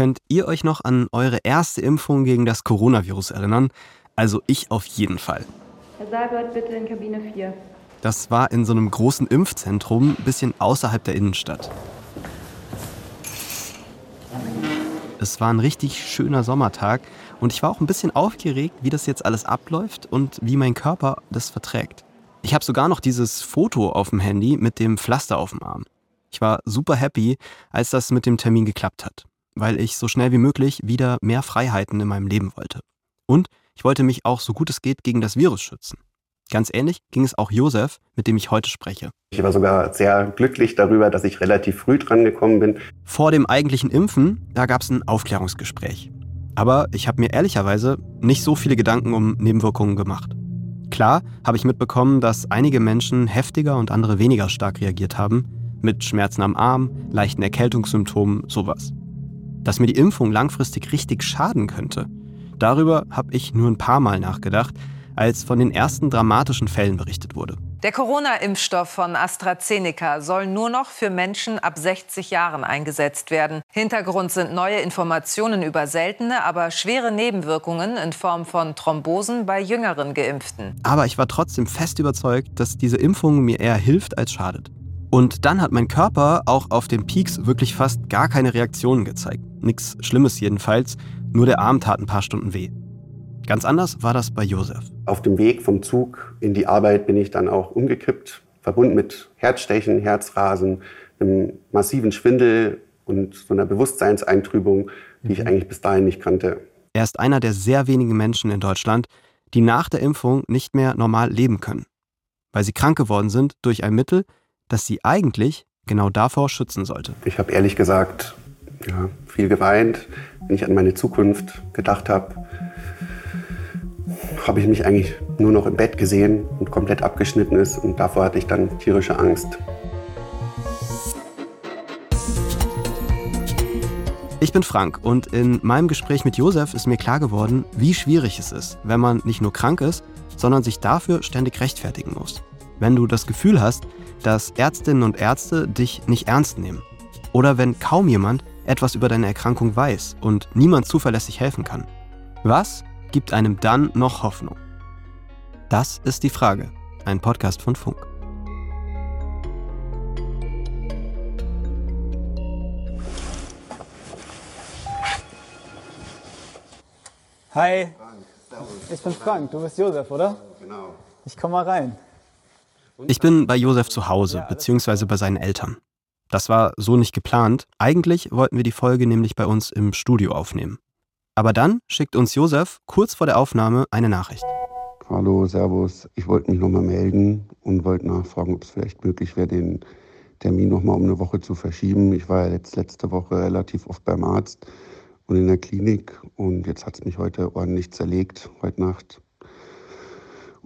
Könnt ihr euch noch an eure erste Impfung gegen das Coronavirus erinnern? Also ich auf jeden Fall. Herr Saalgott, bitte in Kabine 4. Das war in so einem großen Impfzentrum, ein bisschen außerhalb der Innenstadt. Es war ein richtig schöner Sommertag und ich war auch ein bisschen aufgeregt, wie das jetzt alles abläuft und wie mein Körper das verträgt. Ich habe sogar noch dieses Foto auf dem Handy mit dem Pflaster auf dem Arm. Ich war super happy, als das mit dem Termin geklappt hat, weil ich so schnell wie möglich wieder mehr Freiheiten in meinem Leben wollte. Und ich wollte mich auch so gut es geht gegen das Virus schützen. Ganz ähnlich ging es auch Josef, mit dem ich heute spreche. Ich war sogar sehr glücklich darüber, dass ich relativ früh dran gekommen bin. Vor dem eigentlichen Impfen, da gab es ein Aufklärungsgespräch. Aber ich habe mir ehrlicherweise nicht so viele Gedanken um Nebenwirkungen gemacht. Klar habe ich mitbekommen, dass einige Menschen heftiger und andere weniger stark reagiert haben, mit Schmerzen am Arm, leichten Erkältungssymptomen, sowas. Dass mir die Impfung langfristig richtig schaden könnte, darüber habe ich nur ein paar Mal nachgedacht, als von den ersten dramatischen Fällen berichtet wurde. Der Corona-Impfstoff von AstraZeneca soll nur noch für Menschen ab 60 Jahren eingesetzt werden. Hintergrund sind neue Informationen über seltene, aber schwere Nebenwirkungen in Form von Thrombosen bei jüngeren Geimpften. Aber ich war trotzdem fest überzeugt, dass diese Impfung mir eher hilft als schadet. Und dann hat mein Körper auch auf den Peaks wirklich fast gar keine Reaktionen gezeigt. Nichts Schlimmes jedenfalls, nur der Arm tat ein paar Stunden weh. Ganz anders war das bei Josef. Auf dem Weg vom Zug in die Arbeit bin ich dann auch umgekippt, verbunden mit Herzstechen, Herzrasen, einem massiven Schwindel und so einer Bewusstseinseintrübung, die mhm. ich eigentlich bis dahin nicht kannte. Er ist einer der sehr wenigen Menschen in Deutschland, die nach der Impfung nicht mehr normal leben können, weil sie krank geworden sind durch ein Mittel, das sie eigentlich genau davor schützen sollte. Ich habe ehrlich gesagt ja, viel geweint, wenn ich an meine Zukunft gedacht habe habe ich mich eigentlich nur noch im Bett gesehen und komplett abgeschnitten ist. Und davor hatte ich dann tierische Angst. Ich bin Frank und in meinem Gespräch mit Josef ist mir klar geworden, wie schwierig es ist, wenn man nicht nur krank ist, sondern sich dafür ständig rechtfertigen muss. Wenn du das Gefühl hast, dass Ärztinnen und Ärzte dich nicht ernst nehmen. Oder wenn kaum jemand etwas über deine Erkrankung weiß und niemand zuverlässig helfen kann. Was, gibt einem dann noch Hoffnung? Das ist die Frage. Ein Podcast von Funk. Hi. Ich bin Frank, du bist Josef, oder? Genau. Ich komm mal rein. Ich bin bei Josef zu Hause, beziehungsweise bei seinen Eltern. Das war so nicht geplant. Eigentlich wollten wir die Folge nämlich bei uns im Studio aufnehmen. Aber dann schickt uns Josef kurz vor der Aufnahme eine Nachricht. Hallo, Servus. Ich wollte mich nochmal melden und wollte nachfragen, ob es vielleicht möglich wäre, den Termin nochmal um eine Woche zu verschieben. Ich war ja jetzt letzte Woche relativ oft beim Arzt und in der Klinik und jetzt hat es mich heute ordentlich zerlegt, heute Nacht.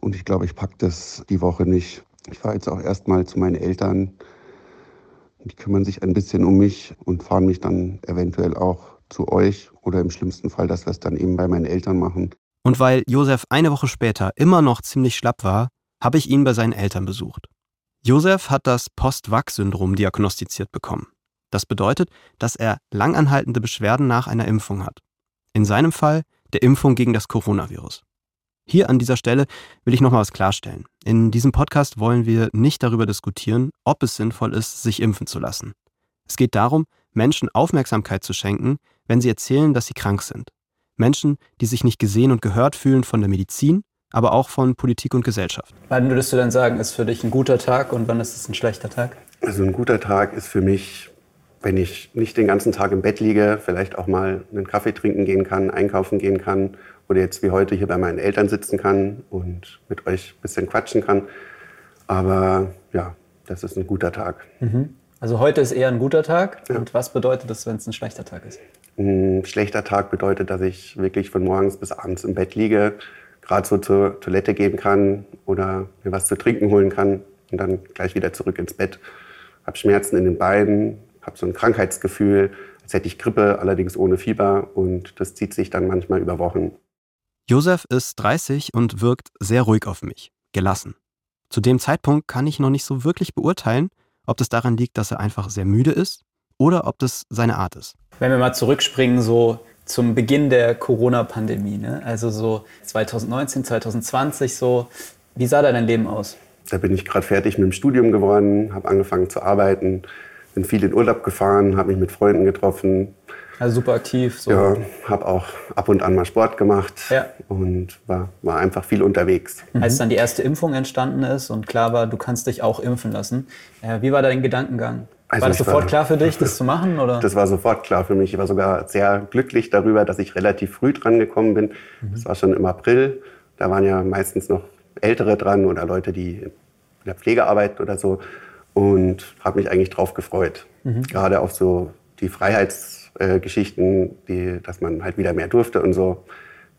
Und ich glaube, ich packe das die Woche nicht. Ich fahre jetzt auch erstmal zu meinen Eltern. Die kümmern sich ein bisschen um mich und fahren mich dann eventuell auch zu euch oder im schlimmsten Fall, dass wir es dann eben bei meinen Eltern machen. Und weil Josef eine Woche später immer noch ziemlich schlapp war, habe ich ihn bei seinen Eltern besucht. Josef hat das Post-Vax-Syndrom diagnostiziert bekommen. Das bedeutet, dass er langanhaltende Beschwerden nach einer Impfung hat. In seinem Fall der Impfung gegen das Coronavirus. Hier an dieser Stelle will ich noch mal was klarstellen. In diesem Podcast wollen wir nicht darüber diskutieren, ob es sinnvoll ist, sich impfen zu lassen. Es geht darum, Menschen Aufmerksamkeit zu schenken, wenn sie erzählen, dass sie krank sind. Menschen, die sich nicht gesehen und gehört fühlen von der Medizin, aber auch von Politik und Gesellschaft. Wann würdest du denn sagen, ist für dich ein guter Tag und wann ist es ein schlechter Tag? Also ein guter Tag ist für mich, wenn ich nicht den ganzen Tag im Bett liege, vielleicht auch mal einen Kaffee trinken gehen kann, einkaufen gehen kann oder jetzt wie heute hier bei meinen Eltern sitzen kann und mit euch ein bisschen quatschen kann. Aber ja, das ist ein guter Tag. Mhm. Also heute ist eher ein guter Tag. Ja. Und was bedeutet das, wenn es ein schlechter Tag ist? Ein schlechter Tag bedeutet, dass ich wirklich von morgens bis abends im Bett liege, gerade so zur Toilette gehen kann oder mir was zu trinken holen kann und dann gleich wieder zurück ins Bett. Habe Schmerzen in den Beinen, habe so ein Krankheitsgefühl, als hätte ich Grippe, allerdings ohne Fieber und das zieht sich dann manchmal über Wochen. Josef ist 30 und wirkt sehr ruhig auf mich, gelassen. Zu dem Zeitpunkt kann ich noch nicht so wirklich beurteilen, ob das daran liegt, dass er einfach sehr müde ist oder ob das seine Art ist. Wenn wir mal zurückspringen, so zum Beginn der Corona-Pandemie, ne? also so 2019, 2020, so, wie sah da dein Leben aus? Da bin ich gerade fertig mit dem Studium geworden, habe angefangen zu arbeiten, bin viel in Urlaub gefahren, habe mich mit Freunden getroffen. Also super aktiv. So. Ja, habe auch ab und an mal Sport gemacht Ja. und war, war einfach viel unterwegs. Als dann die erste Impfung entstanden ist und klar war, du kannst dich auch impfen lassen, äh, wie war dein Gedankengang? Also war das sofort war- klar für dich, das zu machen? Oder? Das war sofort klar für mich. Ich war sogar sehr glücklich darüber, dass ich relativ früh dran gekommen bin. Das war schon im April. Da waren ja meistens noch Ältere dran oder Leute, die in der Pflege arbeiten oder so. Und habe mich eigentlich drauf gefreut. Gerade auf so die Freiheitsgeschichten, die, dass man halt wieder mehr durfte und so,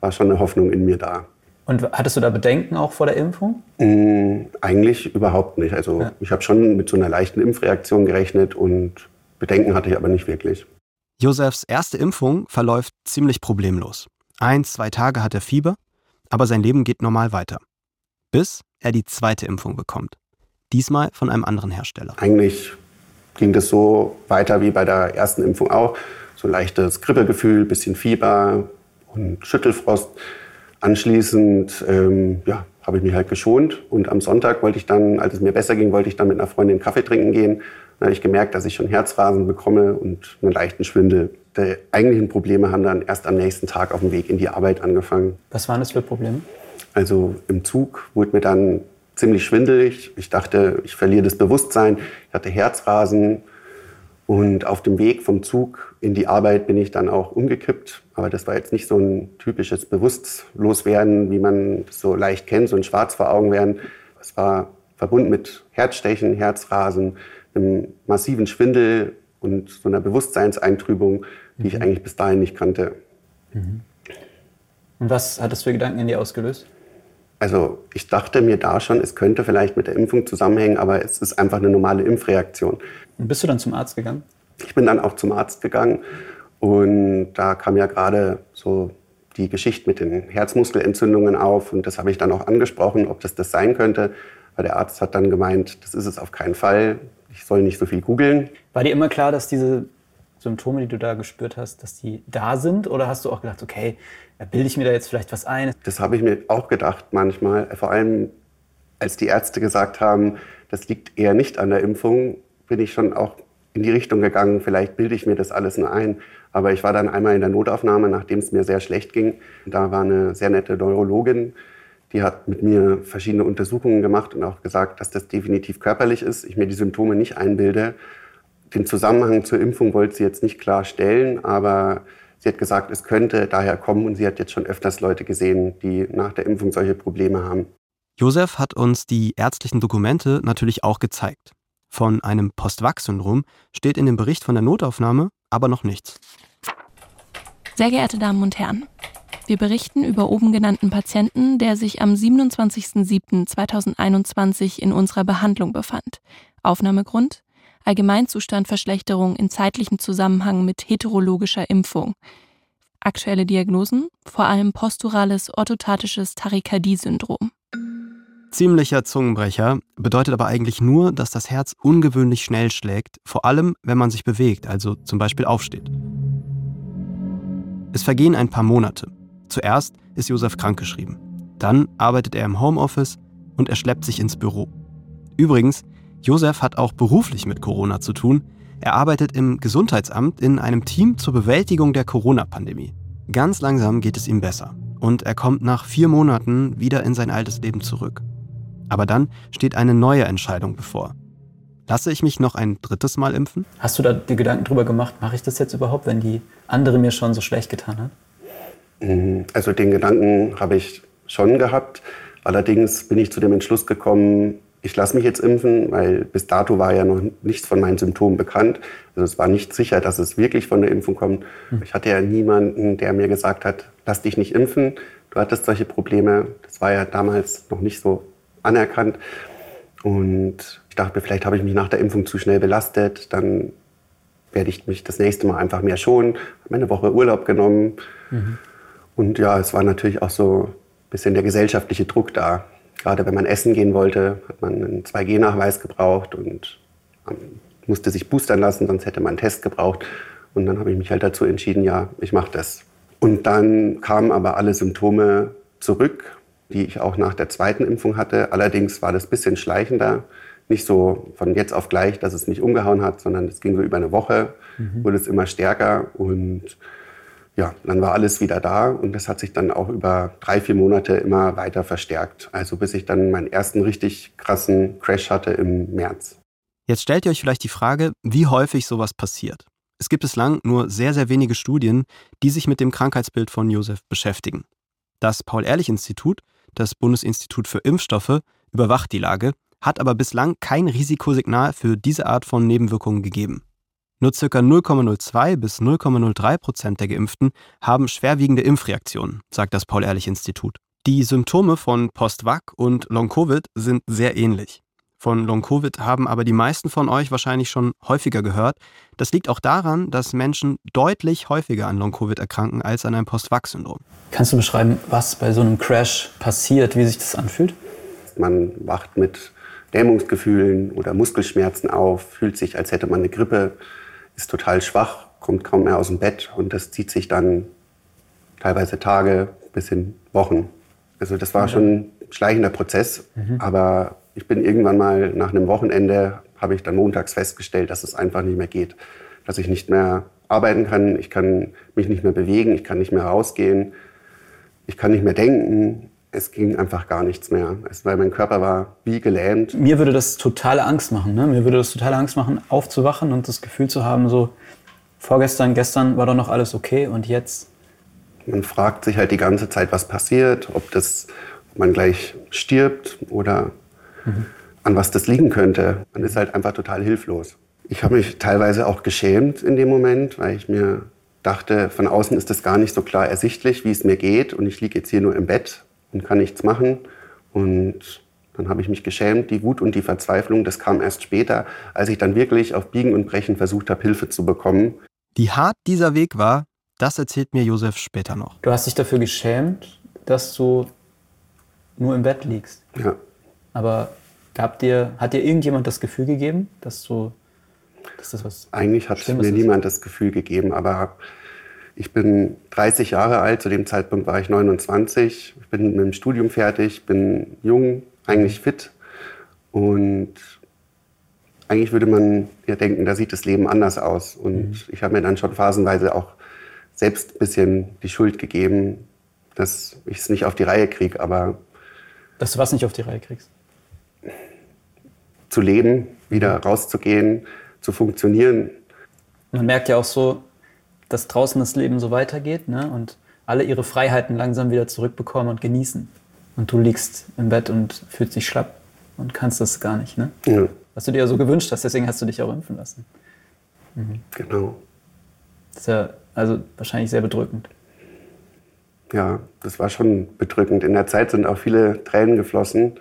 war schon eine Hoffnung in mir da. Und hattest du da Bedenken auch vor der Impfung? Mm, Eigentlich überhaupt nicht. Also Ja. ich habe schon mit so einer leichten Impfreaktion gerechnet und Bedenken hatte ich aber nicht wirklich. Josefs erste Impfung verläuft ziemlich problemlos. Eins, zwei Tage hat er Fieber, aber sein Leben geht normal weiter. Bis er die zweite Impfung bekommt. Diesmal von einem anderen Hersteller. Eigentlich ging das so weiter wie bei der ersten Impfung auch. So ein leichtes Grippegefühl, bisschen Fieber und Schüttelfrost. Anschließend ähm, ja, habe ich mich halt geschont und am Sonntag wollte ich dann, als es mir besser ging, wollte ich dann mit einer Freundin Kaffee trinken gehen. Dann habe ich gemerkt, dass ich schon Herzrasen bekomme und einen leichten Schwindel. Die eigentlichen Probleme haben dann erst am nächsten Tag auf dem Weg in die Arbeit angefangen. Was waren das für Probleme? Also im Zug wurde mir dann ziemlich schwindelig. Ich dachte, ich verliere das Bewusstsein. Ich hatte Herzrasen. Und auf dem Weg vom Zug in die Arbeit bin ich dann auch umgekippt. Aber das war jetzt nicht so ein typisches Bewusstloswerden, wie man so leicht kennt, so ein Schwarz vor Augen werden. Es war verbunden mit Herzstechen, Herzrasen, einem massiven Schwindel und so einer Bewusstseinseintrübung, die ich eigentlich bis dahin nicht kannte. Und was hat das für Gedanken in dir ausgelöst? Also ich dachte mir da schon, es könnte vielleicht mit der Impfung zusammenhängen, aber es ist einfach eine normale Impfreaktion. Und bist du dann zum Arzt gegangen? Ich bin dann auch zum Arzt gegangen und da kam ja gerade so die Geschichte mit den Herzmuskelentzündungen auf und das habe ich dann auch angesprochen, ob das das sein könnte. Weil der Arzt hat dann gemeint, das ist es auf keinen Fall. Ich soll nicht so viel googeln. War dir immer klar, dass diese Symptome, die du da gespürt hast, dass die da sind? Oder hast du auch gedacht, okay, bilde ich mir da jetzt vielleicht was ein? Das habe ich mir auch gedacht manchmal. Vor allem, als die Ärzte gesagt haben, das liegt eher nicht an der Impfung, bin ich schon auch in die Richtung gegangen, vielleicht bilde ich mir das alles nur ein. Aber ich war dann einmal in der Notaufnahme, nachdem es mir sehr schlecht ging. Da war eine sehr nette Neurologin, die hat mit mir verschiedene Untersuchungen gemacht und auch gesagt, dass das definitiv körperlich ist, ich mir die Symptome nicht einbilde. Den Zusammenhang zur Impfung wollte sie jetzt nicht klar stellen, aber sie hat gesagt, es könnte daher kommen und sie hat jetzt schon öfters Leute gesehen, die nach der Impfung solche Probleme haben. Josef hat uns die ärztlichen Dokumente natürlich auch gezeigt. Von einem Post-Vax-Syndrom steht in dem Bericht von der Notaufnahme aber noch nichts. Sehr geehrte Damen und Herren, wir berichten über oben genannten Patienten, der sich am 27.07.2021 in unserer Behandlung befand. Aufnahmegrund Allgemeinzustandverschlechterung in zeitlichem Zusammenhang mit heterologischer Impfung. Aktuelle Diagnosen vor allem posturales orthotatisches Tachykardie-Syndrom. Ziemlicher Zungenbrecher bedeutet aber eigentlich nur, dass das Herz ungewöhnlich schnell schlägt, vor allem wenn man sich bewegt, also zum Beispiel aufsteht. Es vergehen ein paar Monate. Zuerst ist Josef krankgeschrieben. Dann arbeitet er im Homeoffice und er schleppt sich ins Büro. Übrigens, Josef hat auch beruflich mit Corona zu tun. Er arbeitet im Gesundheitsamt in einem Team zur Bewältigung der Corona-Pandemie. Ganz langsam geht es ihm besser und er kommt nach vier Monaten wieder in sein altes Leben zurück. Aber dann steht eine neue Entscheidung bevor. Lasse ich mich noch ein drittes Mal impfen? Hast du da die Gedanken drüber gemacht, mache ich das jetzt überhaupt, wenn die andere mir schon so schlecht getan hat? Also den Gedanken habe ich schon gehabt. Allerdings bin ich zu dem Entschluss gekommen, ich lasse mich jetzt impfen, weil bis dato war ja noch nichts von meinen Symptomen bekannt. Also es war nicht sicher, dass es wirklich von der Impfung kommt. Ich hatte ja niemanden, der mir gesagt hat, lass dich nicht impfen, du hattest solche Probleme. Das war ja damals noch nicht so anerkannt. Und ich dachte, vielleicht habe ich mich nach der Impfung zu schnell belastet, dann werde ich mich das nächste Mal einfach mehr schonen. Habe mir eine Woche Urlaub genommen. Und ja, es war natürlich auch so ein bisschen der gesellschaftliche Druck da. Gerade wenn man essen gehen wollte, hat man einen 2G-Nachweis gebraucht und musste sich boostern lassen, sonst hätte man einen Test gebraucht. Und dann habe ich mich halt dazu entschieden, ja, ich mache das. Und dann kamen aber alle Symptome zurück, die ich auch nach der zweiten Impfung hatte. Allerdings war das ein bisschen schleichender. Nicht so von jetzt auf gleich, dass es mich umgehauen hat, sondern es ging so über eine Woche, mhm. wurde es immer stärker und ja, dann war alles wieder da und das hat sich dann auch über drei, vier Monate immer weiter verstärkt. Also bis ich dann meinen ersten richtig krassen Crash hatte im März. Jetzt stellt ihr euch vielleicht die Frage, wie häufig sowas passiert. Es gibt bislang nur sehr, sehr wenige Studien, die sich mit dem Krankheitsbild von Josef beschäftigen. Das Paul-Ehrlich-Institut, das Bundesinstitut für Impfstoffe, überwacht die Lage, hat aber bislang kein Risikosignal für diese Art von Nebenwirkungen gegeben. Nur ca. 0,02 bis 0,03 Prozent der Geimpften haben schwerwiegende Impfreaktionen, sagt das Paul-Ehrlich-Institut. Die Symptome von Post-Vac und Long-Covid sind sehr ähnlich. Von Long-Covid haben aber die meisten von euch wahrscheinlich schon häufiger gehört. Das liegt auch daran, dass Menschen deutlich häufiger an Long-Covid erkranken als an einem Post-Vac-Syndrom. Kannst du beschreiben, was bei so einem Crash passiert, wie sich das anfühlt? Man wacht mit Lähmungsgefühlen oder Muskelschmerzen auf, fühlt sich, als hätte man eine Grippe, ist total schwach, kommt kaum mehr aus dem Bett und das zieht sich dann teilweise Tage bis hin Wochen. Also das war schon ein schleichender Prozess, mhm. aber ich bin irgendwann mal nach einem Wochenende, habe ich dann montags festgestellt, dass es einfach nicht mehr geht, dass ich nicht mehr arbeiten kann, ich kann mich nicht mehr bewegen, ich kann nicht mehr rausgehen, ich kann nicht mehr denken, es ging einfach gar nichts mehr, es, weil mein Körper war wie gelähmt. Mir würde das totale Angst machen. Ne? Mir würde das totale Angst machen, aufzuwachen und das Gefühl zu haben, so vorgestern, gestern war doch noch alles okay und jetzt. Man fragt sich halt die ganze Zeit, was passiert, ob, das, ob man gleich stirbt oder mhm. an was das liegen könnte. Man ist halt einfach total hilflos. Ich habe mich teilweise auch geschämt in dem Moment, weil ich mir dachte, von außen ist das gar nicht so klar ersichtlich, wie es mir geht und ich liege jetzt hier nur im Bett und kann nichts machen. Und dann habe ich mich geschämt. Die Wut und die Verzweiflung, das kam erst später, als ich dann wirklich auf Biegen und Brechen versucht habe, Hilfe zu bekommen. Wie hart dieser Weg war, das erzählt mir Josef später noch. Du hast dich dafür geschämt, dass du nur im Bett liegst. Ja. Aber gab dir, hat dir irgendjemand das Gefühl gegeben, dass du, dass das was Eigentlich hat mir niemand das Gefühl gegeben, aber ich bin 30 Jahre alt, zu dem Zeitpunkt war ich 29. Ich bin mit dem Studium fertig, bin jung, eigentlich fit. Und eigentlich würde man ja denken, da sieht das Leben anders aus. Und mhm. ich habe mir dann schon phasenweise auch selbst ein bisschen die Schuld gegeben, dass ich es nicht auf die Reihe kriege. Aber dass du was nicht auf die Reihe kriegst? Zu leben, wieder rauszugehen, zu funktionieren. Man merkt ja auch so, dass draußen das Leben so weitergeht ne? und alle ihre Freiheiten langsam wieder zurückbekommen und genießen. Und du liegst im Bett und fühlst dich schlapp und kannst das gar nicht. Ne? Ja. Was du dir ja so gewünscht hast, deswegen hast du dich auch impfen lassen. Mhm. Genau. Das ist ja also wahrscheinlich sehr bedrückend. Ja, das war schon bedrückend. In der Zeit sind auch viele Tränen geflossen.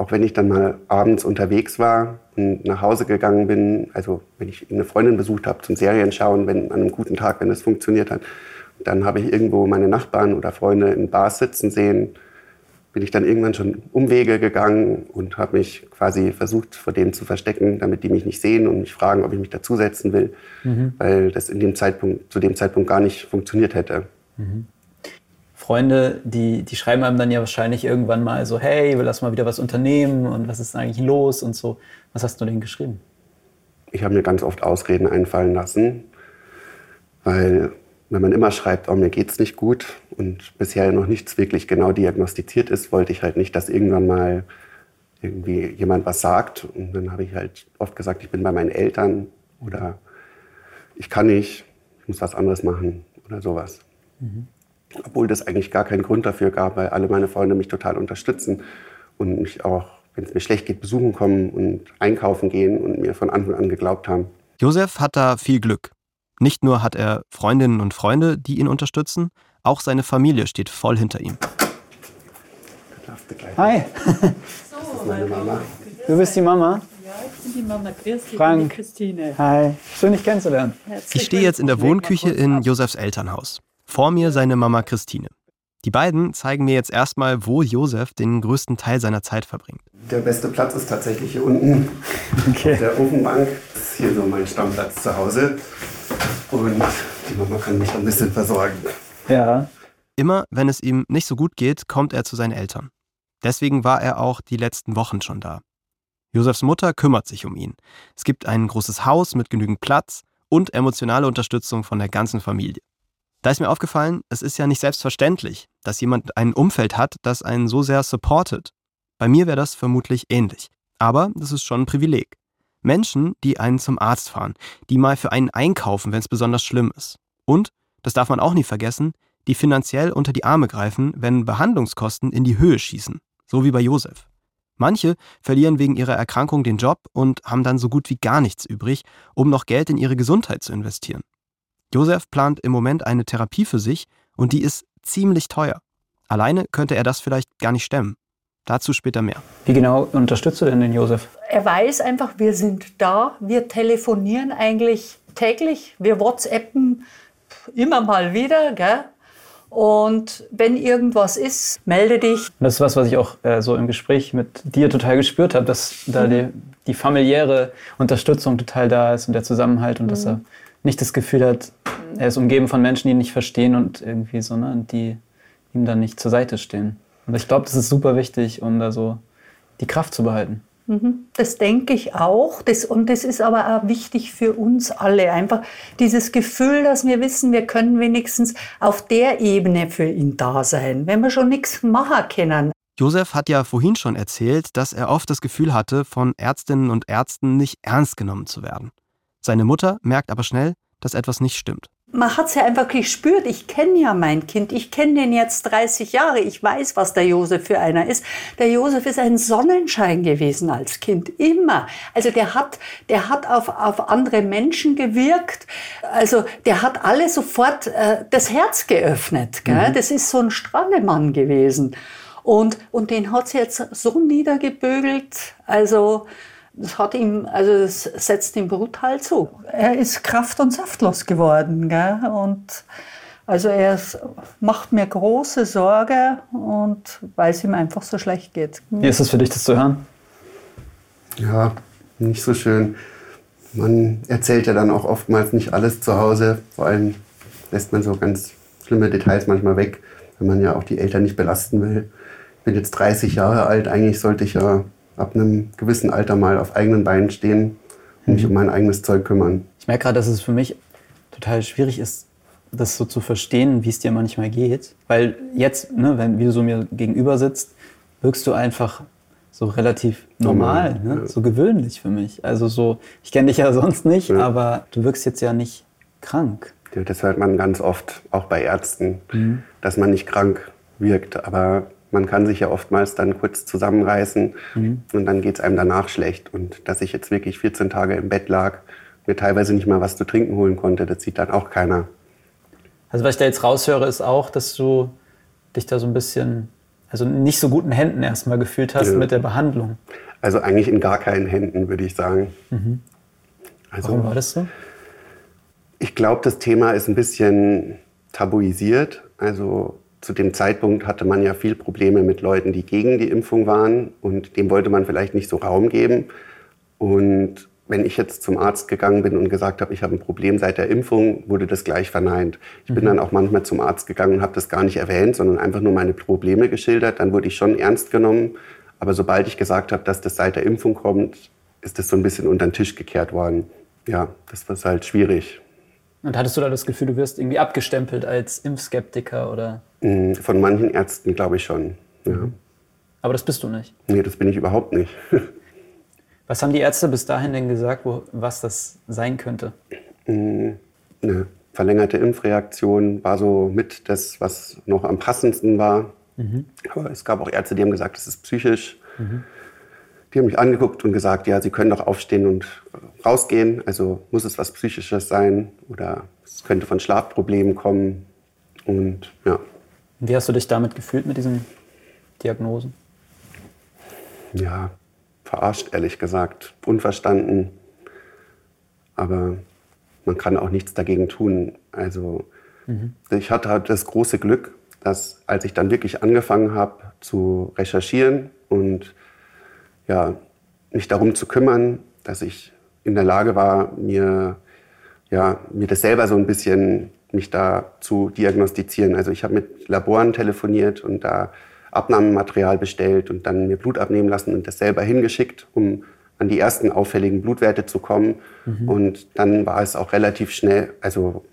Auch wenn ich dann mal abends unterwegs war und nach Hause gegangen bin, also wenn ich eine Freundin besucht habe zum Serienschauen, wenn an einem guten Tag, wenn es funktioniert hat, dann habe ich irgendwo meine Nachbarn oder Freunde in Bars sitzen sehen, bin ich dann irgendwann schon Umwege gegangen und habe mich quasi versucht, vor denen zu verstecken, damit die mich nicht sehen und mich fragen, ob ich mich dazusetzen will, mhm. weil das in dem Zeitpunkt, zu dem Zeitpunkt gar nicht funktioniert hätte. Mhm. Freunde, die, die schreiben einem dann ja wahrscheinlich irgendwann mal so, hey, lass mal wieder was unternehmen und was ist eigentlich los und so. Was hast du denen geschrieben? Ich habe mir ganz oft Ausreden einfallen lassen, weil wenn man immer schreibt, oh, mir geht's nicht gut und bisher noch nichts wirklich genau diagnostiziert ist, wollte ich halt nicht, dass irgendwann mal irgendwie jemand was sagt. Und dann habe ich halt oft gesagt, ich bin bei meinen Eltern oder ich kann nicht, ich muss was anderes machen oder sowas. Mhm. Obwohl das eigentlich gar keinen Grund dafür gab, weil alle meine Freunde mich total unterstützen und mich auch, wenn es mir schlecht geht, besuchen kommen und einkaufen gehen und mir von Anfang an geglaubt haben. Josef hat da viel Glück. Nicht nur hat er Freundinnen und Freunde, die ihn unterstützen, auch seine Familie steht voll hinter ihm. Hi. So, meine Mama. Du bist die Mama? Ja, ich bin die Mama. Grüß dich, Frank. Christine. Hi. Schön, dich kennenzulernen. Ich stehe jetzt in der Wohnküche in Josefs Elternhaus. Vor mir seine Mama Christine. Die beiden zeigen mir jetzt erstmal, wo Josef den größten Teil seiner Zeit verbringt. Der beste Platz ist tatsächlich hier unten okay. auf der Ofenbank. hier so mein Stammplatz zu Hause. Und die Mama kann mich ein bisschen versorgen. Ja. Immer wenn es ihm nicht so gut geht, kommt er zu seinen Eltern. Deswegen war er auch die letzten Wochen schon da. Josefs Mutter kümmert sich um ihn. Es gibt ein großes Haus mit genügend Platz und emotionale Unterstützung von der ganzen Familie. Da ist mir aufgefallen, es ist ja nicht selbstverständlich, dass jemand ein Umfeld hat, das einen so sehr supportet. Bei mir wäre das vermutlich ähnlich. Aber das ist schon ein Privileg. Menschen, die einen zum Arzt fahren, die mal für einen einkaufen, wenn es besonders schlimm ist. Und, das darf man auch nie vergessen, die finanziell unter die Arme greifen, wenn Behandlungskosten in die Höhe schießen. So wie bei Josef. Manche verlieren wegen ihrer Erkrankung den Job und haben dann so gut wie gar nichts übrig, um noch Geld in ihre Gesundheit zu investieren. Josef plant im Moment eine Therapie für sich und die ist ziemlich teuer. Alleine könnte er das vielleicht gar nicht stemmen. Dazu später mehr. Wie genau unterstützt du denn den Josef? Er weiß einfach, wir sind da. Wir telefonieren eigentlich täglich. Wir WhatsAppen immer mal wieder. Gell? Und wenn irgendwas ist, melde dich. Das ist was, was ich auch äh, so im Gespräch mit dir total gespürt habe, dass da die, die, familiäre Unterstützung total da ist und der Zusammenhalt und mhm. dass er nicht das Gefühl hat, er ist umgeben von Menschen, die ihn nicht verstehen und irgendwie so, ne, die ihm dann nicht zur Seite stehen. Und ich glaube, das ist super wichtig, um da so die Kraft zu behalten. Mhm. Das denke ich auch. Das, und das ist aber auch wichtig für uns alle. Einfach dieses Gefühl, dass wir wissen, wir können wenigstens auf der Ebene für ihn da sein, wenn wir schon nichts machen können. Josef hat ja vorhin schon erzählt, dass er oft das Gefühl hatte, von Ärztinnen und Ärzten nicht ernst genommen zu werden. Seine Mutter merkt aber schnell, dass etwas nicht stimmt man hat es ja einfach gespürt. Ich kenne ja mein Kind. Ich kenne den jetzt 30 Jahre. Ich weiß, was der Josef für einer ist. Der Josef ist ein Sonnenschein gewesen als Kind. Immer. Also der hat, der hat auf, auf andere Menschen gewirkt. Also der hat alle sofort äh, das Herz geöffnet. Gell? Mhm. Das ist so ein Strahlemann gewesen. Und, und den hat sie jetzt so niedergebügelt. Also, das hat ihm, also das setzt ihm brutal zu. Er ist kraft- und saftlos geworden. Gell? Und also er macht mir große Sorge und weil es ihm einfach so schlecht geht. Wie ist es für dich, das zu hören? Ja, nicht so schön. Man erzählt ja dann auch oftmals nicht alles zu Hause. Vor allem lässt man so ganz schlimme Details manchmal weg, wenn man ja auch die Eltern nicht belasten will. Ich bin jetzt 30 Jahre alt, eigentlich sollte ich ja ab einem gewissen Alter mal auf eigenen Beinen stehen und mich um mein eigenes Zeug kümmern. Ich merke gerade, dass es für mich total schwierig ist, das so zu verstehen, wie es dir manchmal geht. Weil jetzt, ne, wenn, wie du so mir gegenüber sitzt, wirkst du einfach so relativ normal, normal ne? ja. so gewöhnlich für mich. Also so, ich kenne dich ja sonst nicht, ja. aber du wirkst jetzt ja nicht krank. Ja, das hört man ganz oft, auch bei Ärzten, mhm. dass man nicht krank wirkt. Aber man kann sich ja oftmals dann kurz zusammenreißen mhm. und dann geht es einem danach schlecht. Und dass ich jetzt wirklich 14 Tage im Bett lag, mir teilweise nicht mal was zu trinken holen konnte, das sieht dann auch keiner. Also was ich da jetzt raushöre, ist auch, dass du dich da so ein bisschen, also nicht so guten Händen erstmal gefühlt hast ja. mit der Behandlung. Also eigentlich in gar keinen Händen, würde ich sagen. Mhm. Also, Warum war das so? Ich glaube, das Thema ist ein bisschen tabuisiert. Also zu dem Zeitpunkt hatte man ja viel Probleme mit Leuten, die gegen die Impfung waren und dem wollte man vielleicht nicht so Raum geben. Und wenn ich jetzt zum Arzt gegangen bin und gesagt habe, ich habe ein Problem seit der Impfung, wurde das gleich verneint. Ich bin mhm. dann auch manchmal zum Arzt gegangen und habe das gar nicht erwähnt, sondern einfach nur meine Probleme geschildert. Dann wurde ich schon ernst genommen. Aber sobald ich gesagt habe, dass das seit der Impfung kommt, ist das so ein bisschen unter den Tisch gekehrt worden. Ja, das war halt schwierig. Und hattest du da das Gefühl, du wirst irgendwie abgestempelt als Impfskeptiker oder? Mm, von manchen Ärzten glaube ich schon. Ja. Mhm. Aber das bist du nicht? Nee, das bin ich überhaupt nicht. was haben die Ärzte bis dahin denn gesagt, wo, was das sein könnte? Mm, eine verlängerte Impfreaktion war so mit das, was noch am passendsten war. Mhm. Aber es gab auch Ärzte, die haben gesagt, es ist psychisch. Mhm. Die haben mich angeguckt und gesagt, ja, Sie können doch aufstehen und rausgehen. Also muss es was Psychisches sein oder es könnte von Schlafproblemen kommen. Und ja. Wie hast du dich damit gefühlt mit diesen Diagnosen? Ja, verarscht, ehrlich gesagt. Unverstanden. Aber man kann auch nichts dagegen tun. Also mhm. ich hatte halt das große Glück, dass als ich dann wirklich angefangen habe zu recherchieren und ja, mich darum zu kümmern, dass ich in der Lage war, mir, ja, mir das selber so ein bisschen mich da zu diagnostizieren. Also ich habe mit Laboren telefoniert und da Abnahmematerial bestellt und dann mir Blut abnehmen lassen und das selber hingeschickt, um an die ersten auffälligen Blutwerte zu kommen. Mhm. Und dann war es auch relativ schnell, also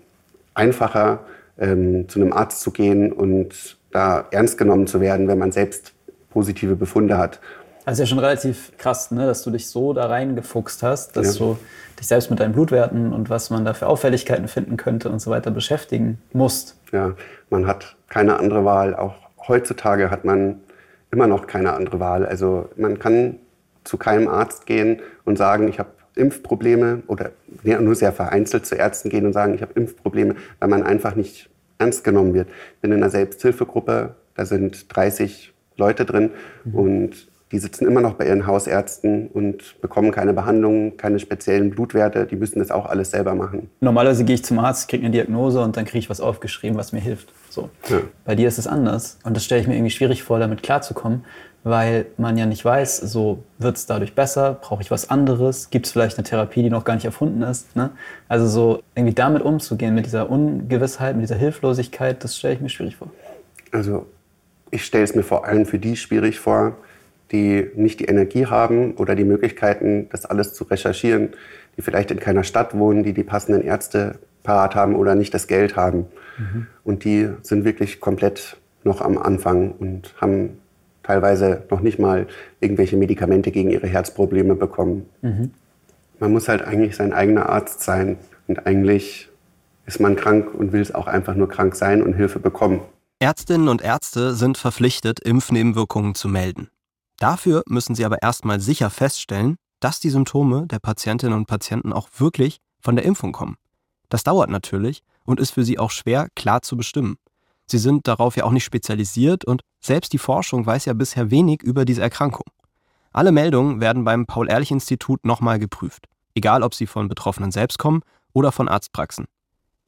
einfacher, ähm, zu einem Arzt zu gehen und da ernst genommen zu werden, wenn man selbst positive Befunde hat. Also ja schon relativ krass, ne, dass du dich so da reingefuchst hast, dass ja. du dich selbst mit deinen Blutwerten und was man da für Auffälligkeiten finden könnte und so weiter beschäftigen musst. Ja, man hat keine andere Wahl. Auch heutzutage hat man immer noch keine andere Wahl. Also man kann zu keinem Arzt gehen und sagen, ich habe Impfprobleme oder nur sehr vereinzelt zu Ärzten gehen und sagen, ich habe Impfprobleme, weil man einfach nicht ernst genommen wird. Ich bin in einer Selbsthilfegruppe, da sind 30 Leute drin mhm. und die sitzen immer noch bei ihren Hausärzten und bekommen keine Behandlung, keine speziellen Blutwerte. Die müssen das auch alles selber machen. Normalerweise gehe ich zum Arzt, kriege eine Diagnose und dann kriege ich was aufgeschrieben, was mir hilft. So. Ja. Bei dir ist es anders. Und das stelle ich mir irgendwie schwierig vor, damit klarzukommen, weil man ja nicht weiß, so wird es dadurch besser, brauche ich was anderes, gibt es vielleicht eine Therapie, die noch gar nicht erfunden ist. Ne? Also so irgendwie damit umzugehen, mit dieser Ungewissheit, mit dieser Hilflosigkeit, das stelle ich mir schwierig vor. Also ich stelle es mir vor allem für die schwierig vor, die nicht die Energie haben oder die Möglichkeiten, das alles zu recherchieren, die vielleicht in keiner Stadt wohnen, die die passenden Ärzte parat haben oder nicht das Geld haben. Mhm. Und die sind wirklich komplett noch am Anfang und haben teilweise noch nicht mal irgendwelche Medikamente gegen ihre Herzprobleme bekommen. Mhm. Man muss halt eigentlich sein eigener Arzt sein und eigentlich ist man krank und will es auch einfach nur krank sein und Hilfe bekommen. Ärztinnen und Ärzte sind verpflichtet, Impfnebenwirkungen zu melden. Dafür müssen sie aber erstmal sicher feststellen, dass die Symptome der Patientinnen und Patienten auch wirklich von der Impfung kommen. Das dauert natürlich und ist für sie auch schwer klar zu bestimmen. Sie sind darauf ja auch nicht spezialisiert und selbst die Forschung weiß ja bisher wenig über diese Erkrankung. Alle Meldungen werden beim Paul-Ehrlich-Institut nochmal geprüft, egal ob sie von Betroffenen selbst kommen oder von Arztpraxen.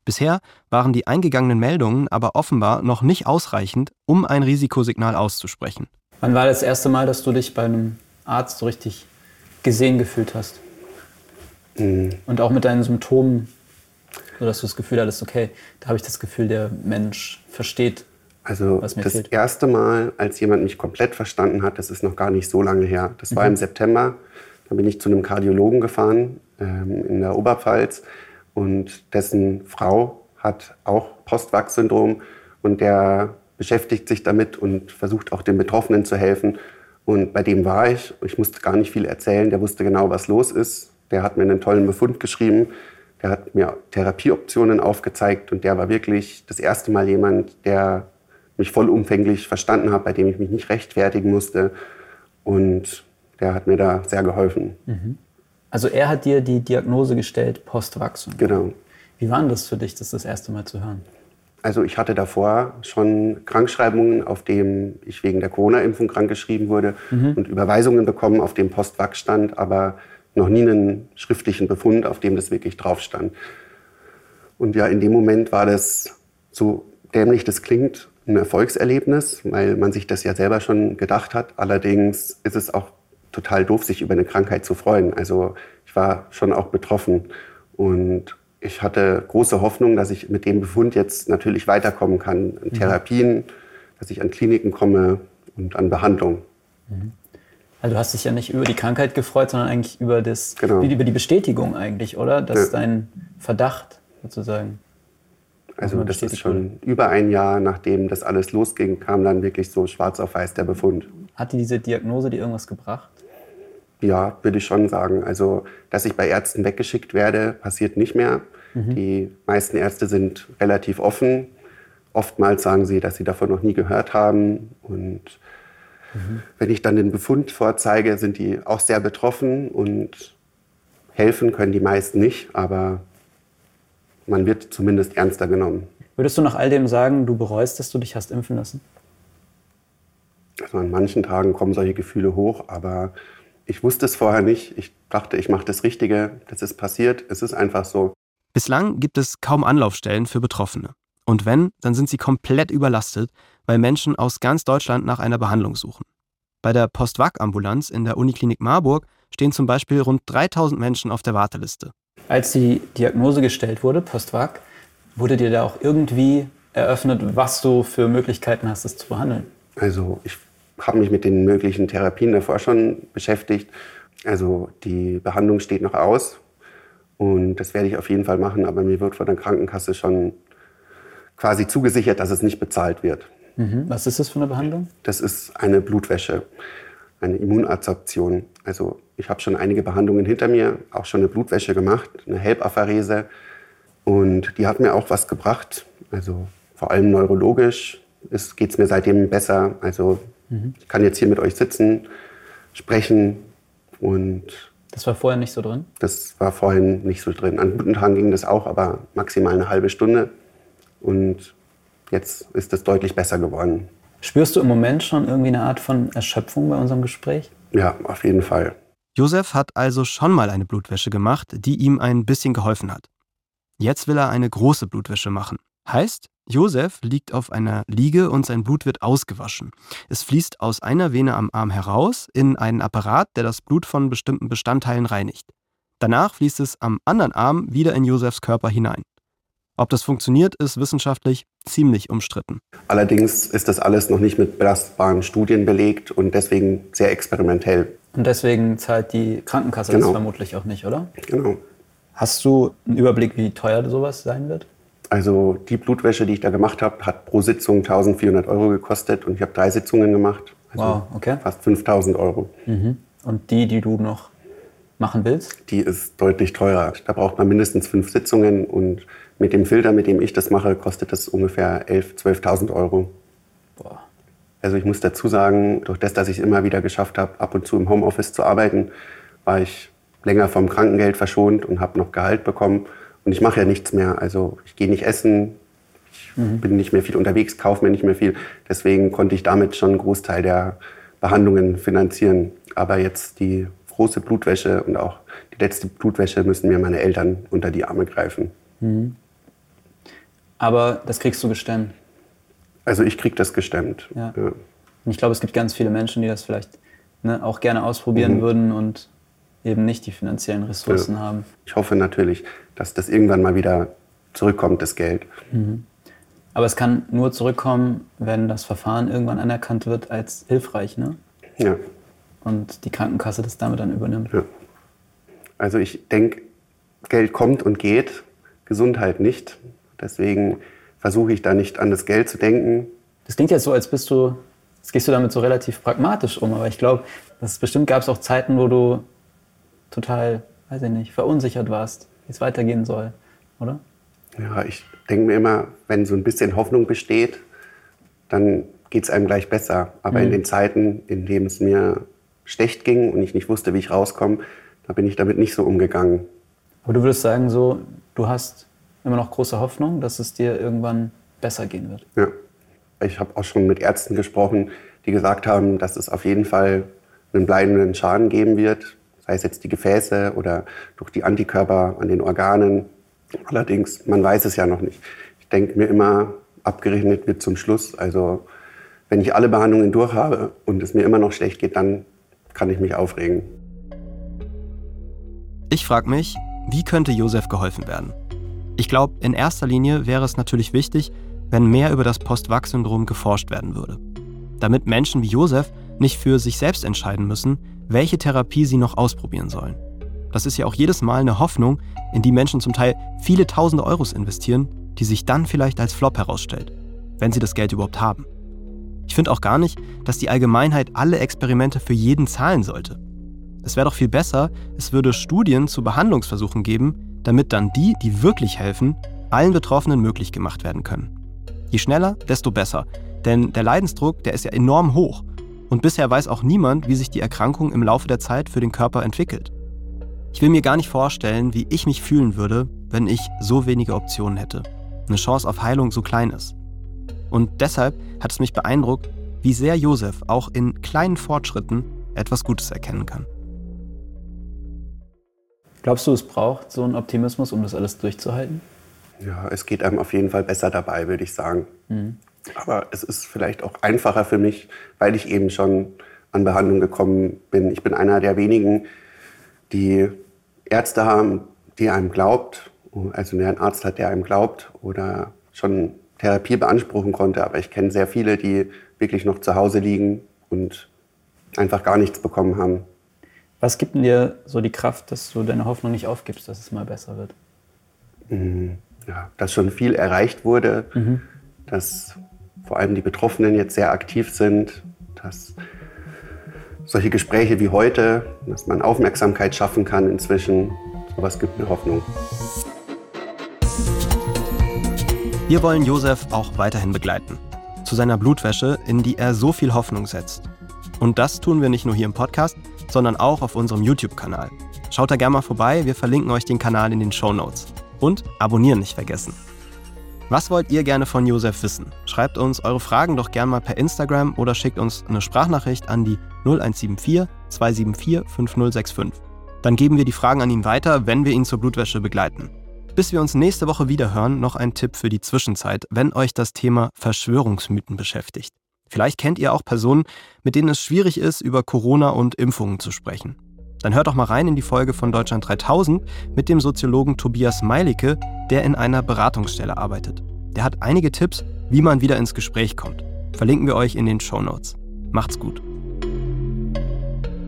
Bisher waren die eingegangenen Meldungen aber offenbar noch nicht ausreichend, um ein Risikosignal auszusprechen. Wann war das erste Mal, dass du dich bei einem Arzt so richtig gesehen gefühlt hast? Mhm. Und auch mit deinen Symptomen, so dass du das Gefühl hattest, okay, da habe ich das Gefühl, der Mensch versteht, also was mir das fehlt. erste Mal, als jemand mich komplett verstanden hat, das ist noch gar nicht so lange her. Das mhm. war im September. Da bin ich zu einem Kardiologen gefahren ähm, in der Oberpfalz und dessen Frau hat auch Postwachs-Syndrom und der beschäftigt sich damit und versucht auch den Betroffenen zu helfen. Und bei dem war ich. Ich musste gar nicht viel erzählen. Der wusste genau, was los ist. Der hat mir einen tollen Befund geschrieben. Der hat mir Therapieoptionen aufgezeigt. Und der war wirklich das erste Mal jemand, der mich vollumfänglich verstanden hat, bei dem ich mich nicht rechtfertigen musste. Und der hat mir da sehr geholfen. Mhm. Also er hat dir die Diagnose gestellt, Postwachstum. Genau. Wie war das für dich, das das erste Mal zu hören? Also ich hatte davor schon Krankschreibungen, auf denen ich wegen der Corona-Impfung krankgeschrieben wurde mhm. und Überweisungen bekommen, auf dem Postwachs stand, aber noch nie einen schriftlichen Befund, auf dem das wirklich drauf stand. Und ja, in dem Moment war das so dämlich das klingt, ein Erfolgserlebnis, weil man sich das ja selber schon gedacht hat. Allerdings ist es auch total doof, sich über eine Krankheit zu freuen. Also ich war schon auch betroffen und ich hatte große Hoffnung, dass ich mit dem Befund jetzt natürlich weiterkommen kann. An mhm. Therapien, dass ich an Kliniken komme und an Behandlung. Mhm. Also du hast dich ja nicht über die Krankheit gefreut, sondern eigentlich über, das, genau. über die Bestätigung eigentlich, oder? Dass ja. dein Verdacht sozusagen. Also das ist schon über ein Jahr, nachdem das alles losging, kam dann wirklich so schwarz auf weiß der Befund. Hat diese Diagnose dir irgendwas gebracht? Ja, würde ich schon sagen. Also, dass ich bei Ärzten weggeschickt werde, passiert nicht mehr. Mhm. Die meisten Ärzte sind relativ offen. Oftmals sagen sie, dass sie davon noch nie gehört haben. Und mhm. wenn ich dann den Befund vorzeige, sind die auch sehr betroffen und helfen können die meisten nicht, aber man wird zumindest ernster genommen. Würdest du nach all dem sagen, du bereust, dass du dich hast impfen lassen? Also an manchen Tagen kommen solche Gefühle hoch, aber ich wusste es vorher nicht. Ich dachte, ich mache das Richtige. Das ist passiert. Es ist einfach so. Bislang gibt es kaum Anlaufstellen für Betroffene. Und wenn, dann sind sie komplett überlastet, weil Menschen aus ganz Deutschland nach einer Behandlung suchen. Bei der Postwag-Ambulanz in der Uniklinik Marburg stehen zum Beispiel rund 3000 Menschen auf der Warteliste. Als die Diagnose gestellt wurde, Postvac, wurde dir da auch irgendwie eröffnet, was du für Möglichkeiten hast, es zu behandeln? Also ich habe mich mit den möglichen Therapien davor schon beschäftigt. Also die Behandlung steht noch aus und das werde ich auf jeden Fall machen, aber mir wird von der Krankenkasse schon quasi zugesichert, dass es nicht bezahlt wird. Mhm. Was ist das für eine Behandlung? Das ist eine Blutwäsche, eine Immunadsorption. Also ich habe schon einige Behandlungen hinter mir, auch schon eine Blutwäsche gemacht, eine Helpapherese. Und die hat mir auch was gebracht. Also vor allem neurologisch geht es mir seitdem besser. Also mhm. ich kann jetzt hier mit euch sitzen, sprechen und das war vorher nicht so drin? Das war vorhin nicht so drin. An guten Tagen ging das auch, aber maximal eine halbe Stunde. Und jetzt ist es deutlich besser geworden. Spürst du im Moment schon irgendwie eine Art von Erschöpfung bei unserem Gespräch? Ja, auf jeden Fall. Josef hat also schon mal eine Blutwäsche gemacht, die ihm ein bisschen geholfen hat. Jetzt will er eine große Blutwäsche machen. Heißt, Josef liegt auf einer Liege und sein Blut wird ausgewaschen. Es fließt aus einer Vene am Arm heraus in einen Apparat, der das Blut von bestimmten Bestandteilen reinigt. Danach fließt es am anderen Arm wieder in Josefs Körper hinein. Ob das funktioniert, ist wissenschaftlich ziemlich umstritten. Allerdings ist das alles noch nicht mit belastbaren Studien belegt und deswegen sehr experimentell. Und deswegen zahlt die Krankenkasse genau. das vermutlich auch nicht, oder? Genau. Hast du einen Überblick, wie teuer sowas sein wird? Also die Blutwäsche, die ich da gemacht habe, hat pro Sitzung 1400 Euro gekostet und ich habe drei Sitzungen gemacht. Also wow, okay. Fast 5000 Euro. Mhm. Und die, die du noch machen willst? Die ist deutlich teurer. Da braucht man mindestens fünf Sitzungen und mit dem Filter, mit dem ich das mache, kostet das ungefähr 11.000, 12.000 Euro. Boah. Also ich muss dazu sagen, durch das, dass ich es immer wieder geschafft habe, ab und zu im Homeoffice zu arbeiten, war ich länger vom Krankengeld verschont und habe noch Gehalt bekommen. Und ich mache ja nichts mehr. Also ich gehe nicht essen, ich mhm. bin nicht mehr viel unterwegs, kaufe mir nicht mehr viel. Deswegen konnte ich damit schon einen Großteil der Behandlungen finanzieren. Aber jetzt die große Blutwäsche und auch die letzte Blutwäsche müssen mir meine Eltern unter die Arme greifen. Mhm. Aber das kriegst du gestemmt? Also ich krieg das gestemmt. Ja. ja. Und ich glaube, es gibt ganz viele Menschen, die das vielleicht ne, auch gerne ausprobieren mhm. würden und eben nicht die finanziellen Ressourcen ja. haben. Ich hoffe natürlich, dass das irgendwann mal wieder zurückkommt, das Geld. Mhm. Aber es kann nur zurückkommen, wenn das Verfahren irgendwann anerkannt wird als hilfreich, ne? Ja. Und die Krankenkasse das damit dann übernimmt. Ja. Also ich denke, Geld kommt und geht, Gesundheit nicht. Deswegen versuche ich da nicht an das Geld zu denken. Das klingt jetzt so, als bist du, jetzt gehst du damit so relativ pragmatisch um, aber ich glaube, bestimmt gab es auch Zeiten, wo du total, weiß ich nicht, verunsichert warst, wie es weitergehen soll, oder? Ja, ich denke mir immer, wenn so ein bisschen Hoffnung besteht, dann geht es einem gleich besser. Aber mhm. in den Zeiten, in denen es mir schlecht ging und ich nicht wusste, wie ich rauskomme, da bin ich damit nicht so umgegangen. Aber du würdest sagen, so, du hast immer noch große Hoffnung, dass es dir irgendwann besser gehen wird. Ja. Ich habe auch schon mit Ärzten gesprochen, die gesagt haben, dass es auf jeden Fall einen bleibenden Schaden geben wird, sei es jetzt die Gefäße oder durch die Antikörper an den Organen. Allerdings, man weiß es ja noch nicht. Ich denke mir immer, abgerechnet wird zum Schluss. Also wenn ich alle Behandlungen durch habe und es mir immer noch schlecht geht, dann kann ich mich aufregen. Ich frage mich, wie könnte Josef geholfen werden? Ich glaube, in erster Linie wäre es natürlich wichtig, wenn mehr über das Post-Vax-Syndrom geforscht werden würde. Damit Menschen wie Josef nicht für sich selbst entscheiden müssen, welche Therapie sie noch ausprobieren sollen. Das ist ja auch jedes Mal eine Hoffnung, in die Menschen zum Teil viele tausende Euros investieren, die sich dann vielleicht als Flop herausstellt, wenn sie das Geld überhaupt haben. Ich finde auch gar nicht, dass die Allgemeinheit alle Experimente für jeden zahlen sollte. Es wäre doch viel besser, es würde Studien zu Behandlungsversuchen geben, damit dann die, die wirklich helfen, allen Betroffenen möglich gemacht werden können. Je schneller, desto besser, denn der Leidensdruck, der ist ja enorm hoch und bisher weiß auch niemand, wie sich die Erkrankung im Laufe der Zeit für den Körper entwickelt. Ich will mir gar nicht vorstellen, wie ich mich fühlen würde, wenn ich so wenige Optionen hätte, eine Chance auf Heilung so klein ist. Und deshalb hat es mich beeindruckt, wie sehr Josef auch in kleinen Fortschritten etwas Gutes erkennen kann. Glaubst du, es braucht so einen Optimismus, um das alles durchzuhalten? Ja, es geht einem auf jeden Fall besser dabei, würde ich sagen. Mhm. Aber es ist vielleicht auch einfacher für mich, weil ich eben schon an Behandlung gekommen bin. Ich bin einer der wenigen, die Ärzte haben, die einem glaubt, also der einen Arzt hat, der einem glaubt oder schon Therapie beanspruchen konnte. Aber ich kenne sehr viele, die wirklich noch zu Hause liegen und einfach gar nichts bekommen haben. Was gibt dir so die Kraft, dass du deine Hoffnung nicht aufgibst, dass es mal besser wird? Mhm. Ja, dass schon viel erreicht wurde, mhm. Dass vor allem die Betroffenen jetzt sehr aktiv sind, dass solche Gespräche wie heute, dass man Aufmerksamkeit schaffen kann inzwischen, sowas gibt mir Hoffnung. Wir wollen Josef auch weiterhin begleiten. Zu seiner Blutwäsche, in die er so viel Hoffnung setzt. Und das tun wir nicht nur hier im Podcast, sondern auch auf unserem YouTube-Kanal. Schaut da gerne mal vorbei, wir verlinken euch den Kanal in den Show Notes. Und abonnieren nicht vergessen. Was wollt ihr gerne von Josef wissen? Schreibt uns eure Fragen doch gerne mal per Instagram oder schickt uns eine Sprachnachricht an die 0174 274 5065. Dann geben wir die Fragen an ihn weiter, wenn wir ihn zur Blutwäsche begleiten. Bis wir uns nächste Woche wieder hören, noch ein Tipp für die Zwischenzeit, wenn euch das Thema Verschwörungsmythen beschäftigt. Vielleicht kennt ihr auch Personen, mit denen es schwierig ist, über Corona und Impfungen zu sprechen. Dann hört doch mal rein in die Folge von Deutschland 3000 mit dem Soziologen Tobias Meilicke, der in einer Beratungsstelle arbeitet. Der hat einige Tipps, wie man wieder ins Gespräch kommt. Verlinken wir euch in den Show Notes. Macht's gut.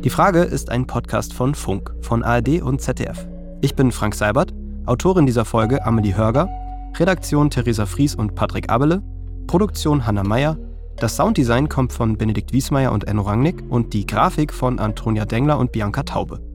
Die Frage ist ein Podcast von Funk, von ARD und ZDF. Ich bin Frank Seibert, Autorin dieser Folge Amelie Hörger, Redaktion Theresa Fries und Patrick Abele, Produktion Hanna Meyer das Sounddesign kommt von Benedikt Wiesmeier und Enno Rangnick und die Grafik von Antonia Dengler und Bianca Taube.